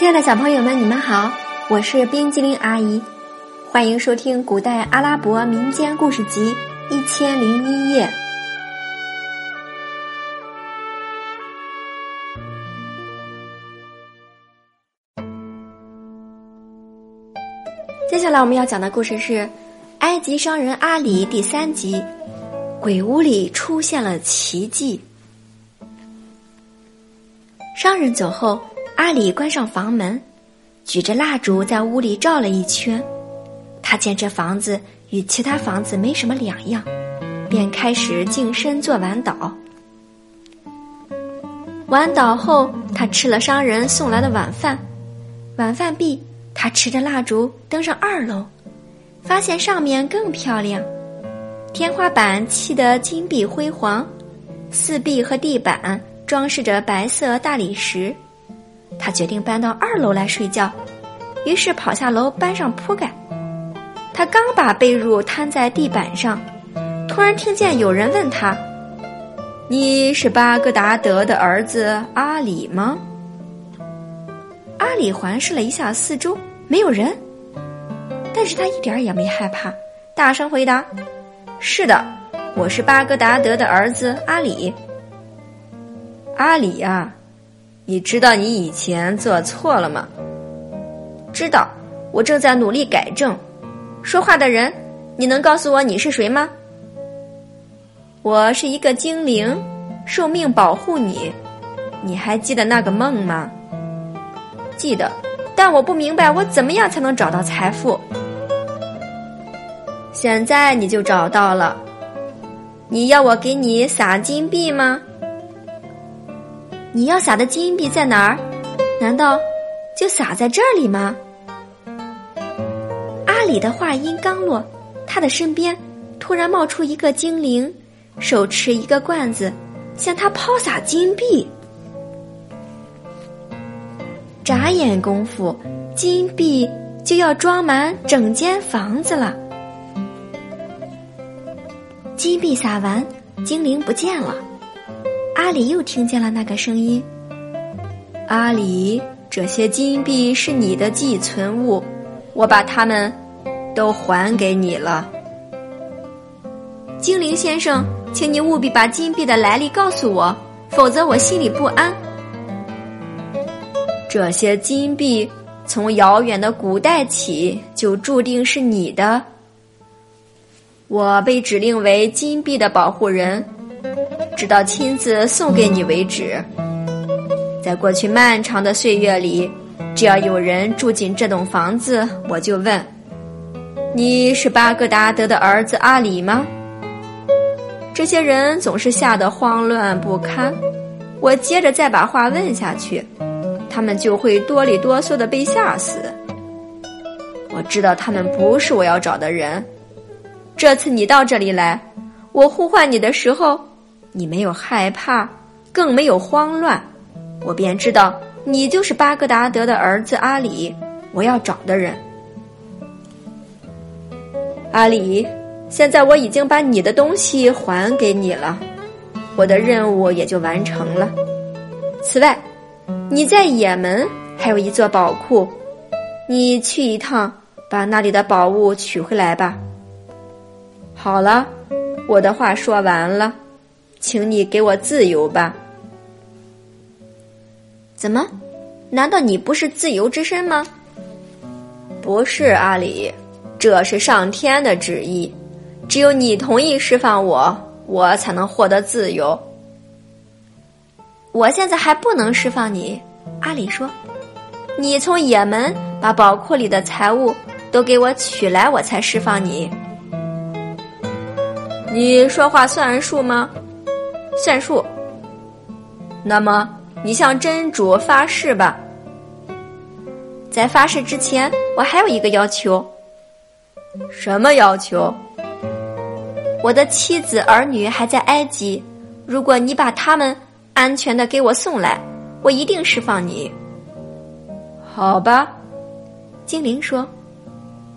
亲爱的小朋友们，你们好，我是冰激凌阿姨，欢迎收听古代阿拉伯民间故事集《一千零一夜》。接下来我们要讲的故事是《埃及商人阿里》第三集，鬼屋里出现了奇迹。商人走后，阿里关上房门，举着蜡烛在屋里照了一圈。他见这房子与其他房子没什么两样，便开始净身做完祷。完祷后，他吃了商人送来的晚饭。晚饭毕，他持着蜡烛登上二楼，发现上面更漂亮，天花板砌得金碧辉煌，四壁和地板。装饰着白色大理石，他决定搬到二楼来睡觉，于是跑下楼搬上铺盖。他刚把被褥摊在地板上，突然听见有人问他：“你是巴格达德的儿子阿里吗？”阿里环视了一下四周，没有人，但是他一点也没害怕，大声回答：“是的，我是巴格达德的儿子阿里。”阿里呀，你知道你以前做错了吗？知道，我正在努力改正。说话的人，你能告诉我你是谁吗？我是一个精灵，受命保护你。你还记得那个梦吗？记得，但我不明白我怎么样才能找到财富。现在你就找到了。你要我给你撒金币吗？你要撒的金币在哪儿？难道就撒在这里吗？阿里的话音刚落，他的身边突然冒出一个精灵，手持一个罐子，向他抛洒金币。眨眼功夫，金币就要装满整间房子了。金币撒完，精灵不见了。阿里又听见了那个声音：“阿里，这些金币是你的寄存物，我把它们都还给你了。精灵先生，请你务必把金币的来历告诉我，否则我心里不安。这些金币从遥远的古代起就注定是你的，我被指令为金币的保护人。”直到亲自送给你为止。在过去漫长的岁月里，只要有人住进这栋房子，我就问：“你是巴格达德的儿子阿里吗？”这些人总是吓得慌乱不堪。我接着再把话问下去，他们就会哆里哆嗦的被吓死。我知道他们不是我要找的人。这次你到这里来，我呼唤你的时候。你没有害怕，更没有慌乱，我便知道你就是巴格达德的儿子阿里，我要找的人。阿里，现在我已经把你的东西还给你了，我的任务也就完成了。此外，你在也门还有一座宝库，你去一趟，把那里的宝物取回来吧。好了，我的话说完了。请你给我自由吧。怎么？难道你不是自由之身吗？不是，阿里，这是上天的旨意。只有你同意释放我，我才能获得自由。我现在还不能释放你，阿里说。你从也门把宝库里的财物都给我取来，我才释放你。你说话算数吗？算数。那么，你向真主发誓吧。在发誓之前，我还有一个要求。什么要求？我的妻子儿女还在埃及，如果你把他们安全的给我送来，我一定释放你。好吧，精灵说。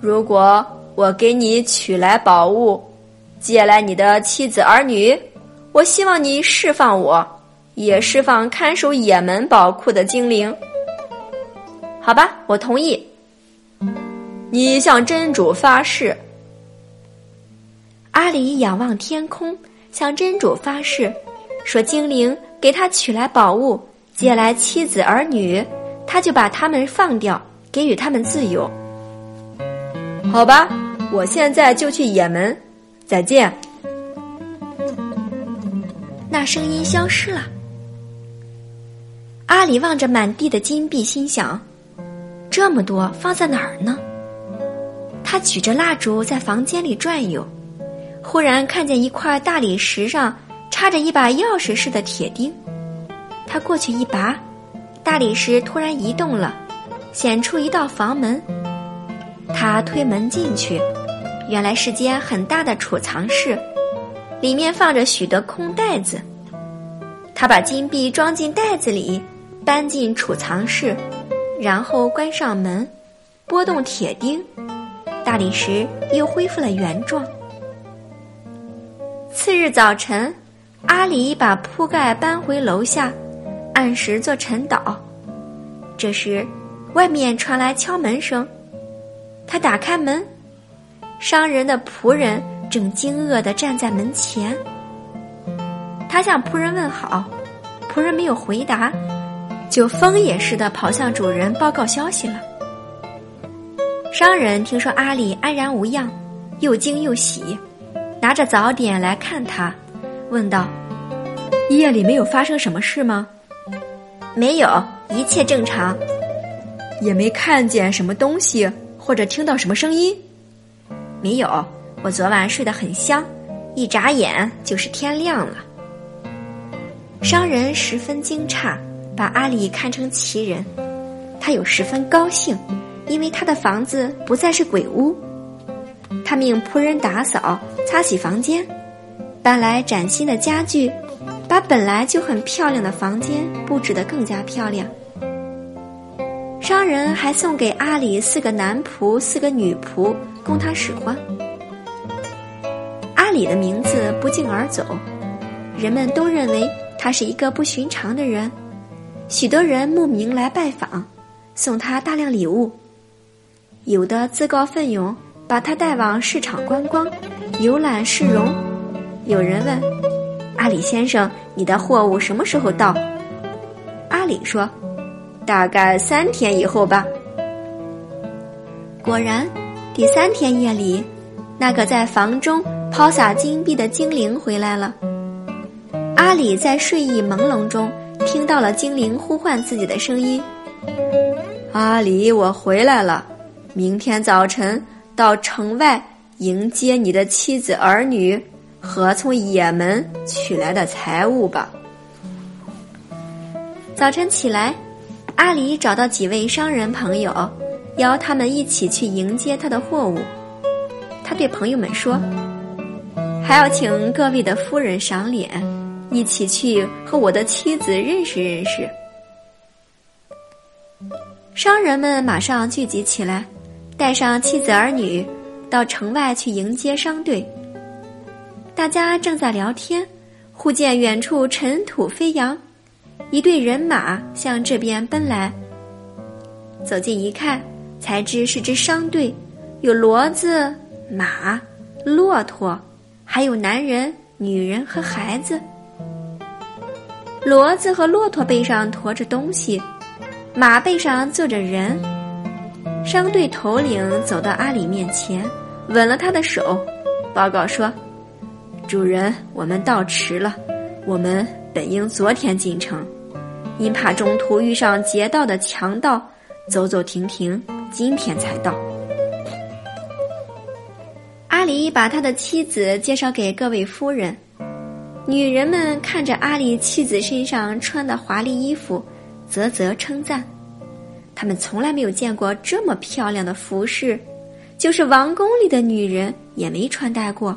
如果我给你取来宝物，借来你的妻子儿女。我希望你释放我，也释放看守也门宝库的精灵。好吧，我同意。你向真主发誓。阿里仰望天空，向真主发誓，说：“精灵给他取来宝物，接来妻子儿女，他就把他们放掉，给予他们自由。”好吧，我现在就去也门。再见。那声音消失了。阿里望着满地的金币，心想：这么多放在哪儿呢？他举着蜡烛在房间里转悠，忽然看见一块大理石上插着一把钥匙似的铁钉。他过去一拔，大理石突然移动了，显出一道房门。他推门进去，原来是间很大的储藏室，里面放着许多空袋子。他把金币装进袋子里。搬进储藏室，然后关上门，拨动铁钉，大理石又恢复了原状。次日早晨，阿里把铺盖搬回楼下，按时做晨祷。这时，外面传来敲门声，他打开门，商人的仆人正惊愕地站在门前。他向仆人问好，仆人没有回答。就疯也似的跑向主人报告消息了。商人听说阿里安然无恙，又惊又喜，拿着早点来看他，问道：“夜里没有发生什么事吗？”“没有，一切正常。”“也没看见什么东西，或者听到什么声音？”“没有，我昨晚睡得很香，一眨眼就是天亮了。”商人十分惊诧。把阿里看成奇人，他又十分高兴，因为他的房子不再是鬼屋。他命仆人打扫、擦洗房间，搬来崭新的家具，把本来就很漂亮的房间布置得更加漂亮。商人还送给阿里四个男仆、四个女仆供他使唤。里的名字不胫而走，人们都认为他是一个不寻常的人。许多人慕名来拜访，送他大量礼物。有的自告奋勇把他带往市场观光，游览市容。有人问：“阿里先生，你的货物什么时候到？”阿里说：“大概三天以后吧。”果然，第三天夜里，那个在房中抛洒金币的精灵回来了。阿里在睡意朦胧中。听到了精灵呼唤自己的声音，阿里，我回来了。明天早晨到城外迎接你的妻子儿女和从也门取来的财物吧。早晨起来，阿里找到几位商人朋友，邀他们一起去迎接他的货物。他对朋友们说：“还要请各位的夫人赏脸。”一起去和我的妻子认识认识。商人们马上聚集起来，带上妻子儿女，到城外去迎接商队。大家正在聊天，忽见远处尘土飞扬，一队人马向这边奔来。走近一看，才知是支商队，有骡子、马、骆驼，还有男人、女人和孩子。骡子和骆驼背上驮着东西，马背上坐着人。商队头领走到阿里面前，吻了他的手，报告说：“主人，我们到迟了。我们本应昨天进城，因怕中途遇上劫道的强盗，走走停停，今天才到。”阿里把他的妻子介绍给各位夫人。女人们看着阿里妻子身上穿的华丽衣服，啧啧称赞。他们从来没有见过这么漂亮的服饰，就是王宫里的女人也没穿戴过。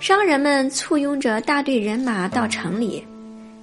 商人们簇拥着大队人马到城里，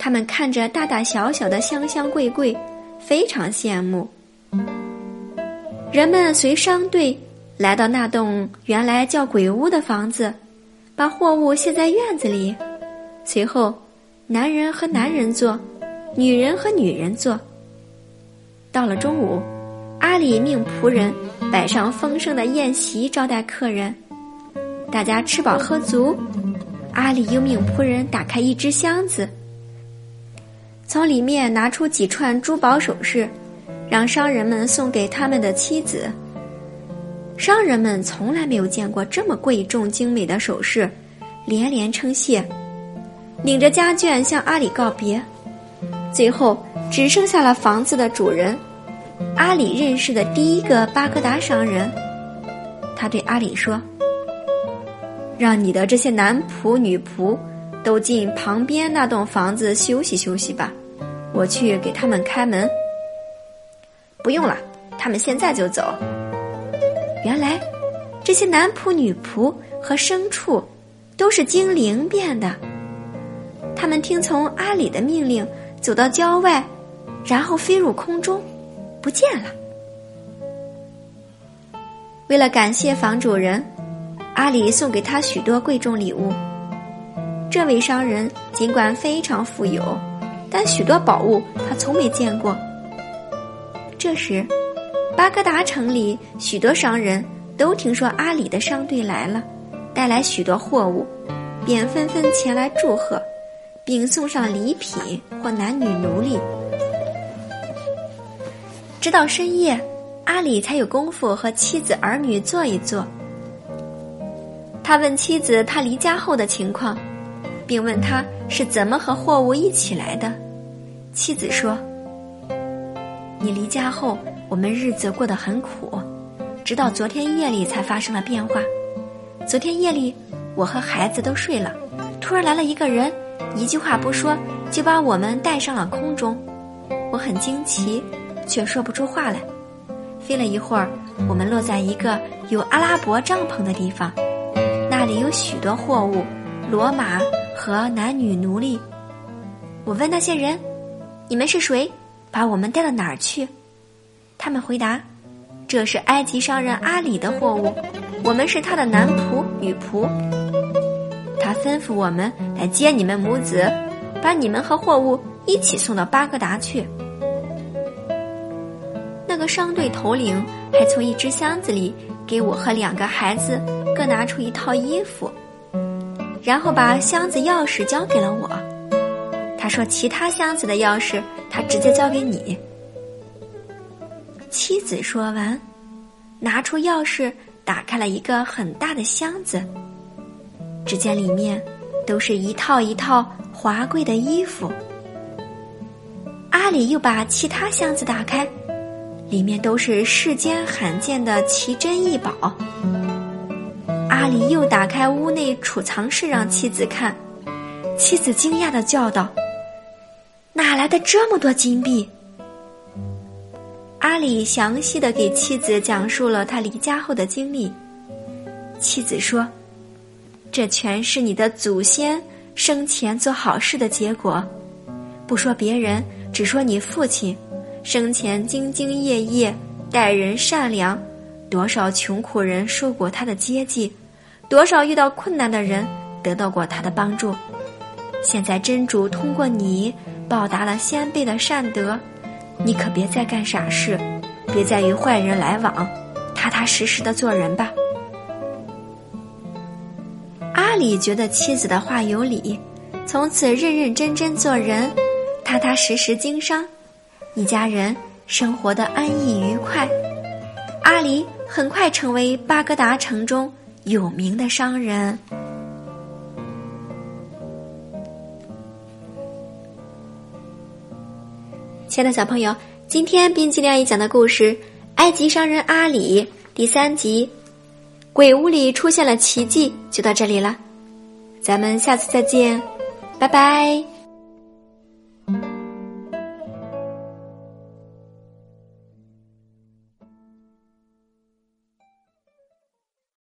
他们看着大大小小的香香柜柜，非常羡慕。人们随商队来到那栋原来叫鬼屋的房子。把货物卸在院子里，随后，男人和男人坐，女人和女人坐。到了中午，阿里命仆人摆上丰盛的宴席招待客人。大家吃饱喝足，阿里又命仆人打开一只箱子，从里面拿出几串珠宝首饰，让商人们送给他们的妻子。商人们从来没有见过这么贵重精美的首饰，连连称谢，领着家眷向阿里告别。最后，只剩下了房子的主人，阿里认识的第一个巴格达商人。他对阿里说。让你的这些男仆、女仆都进旁边那栋房子休息休息吧，我去给他们开门。不用了，他们现在就走。原来，这些男仆、女仆和牲畜都是精灵变的。他们听从阿里的命令，走到郊外，然后飞入空中，不见了。为了感谢房主人。阿里送给他许多贵重礼物。这位商人尽管非常富有，但许多宝物他从没见过。这时，巴格达城里许多商人都听说阿里的商队来了，带来许多货物，便纷纷前来祝贺，并送上礼品或男女奴隶。直到深夜，阿里才有功夫和妻子儿女坐一坐。他问妻子他离家后的情况，并问他是怎么和货物一起来的。妻子说：“你离家后，我们日子过得很苦，直到昨天夜里才发生了变化。昨天夜里，我和孩子都睡了，突然来了一个人，一句话不说就把我们带上了空中。我很惊奇，却说不出话来。飞了一会儿，我们落在一个有阿拉伯帐篷的地方。”那里有许多货物，骡马和男女奴隶。我问那些人：“你们是谁？把我们带到哪儿去？”他们回答：“这是埃及商人阿里的货物，我们是他的男仆、女仆。他吩咐我们来接你们母子，把你们和货物一起送到巴格达去。”那个商队头领还从一只箱子里给我和两个孩子。各拿出一套衣服，然后把箱子钥匙交给了我。他说：“其他箱子的钥匙，他直接交给你。”妻子说完，拿出钥匙打开了一个很大的箱子，只见里面都是一套一套华贵的衣服。阿里又把其他箱子打开，里面都是世间罕见的奇珍异宝。阿里又打开屋内储藏室让妻子看，妻子惊讶的叫道：“哪来的这么多金币？”阿里详细的给妻子讲述了他离家后的经历。妻子说：“这全是你的祖先生前做好事的结果，不说别人，只说你父亲，生前兢兢业业，待人善良，多少穷苦人受过他的接济。”多少遇到困难的人得到过他的帮助，现在真主通过你报答了先辈的善德，你可别再干傻事，别再与坏人来往，踏踏实实的做人吧。阿里觉得妻子的话有理，从此认认真真做人，踏踏实实经商，一家人生活的安逸愉快。阿里很快成为巴格达城中。有名的商人，亲爱的小朋友，今天冰激凌阿姨讲的故事《埃及商人阿里》第三集，鬼屋里出现了奇迹，就到这里了。咱们下次再见，拜拜。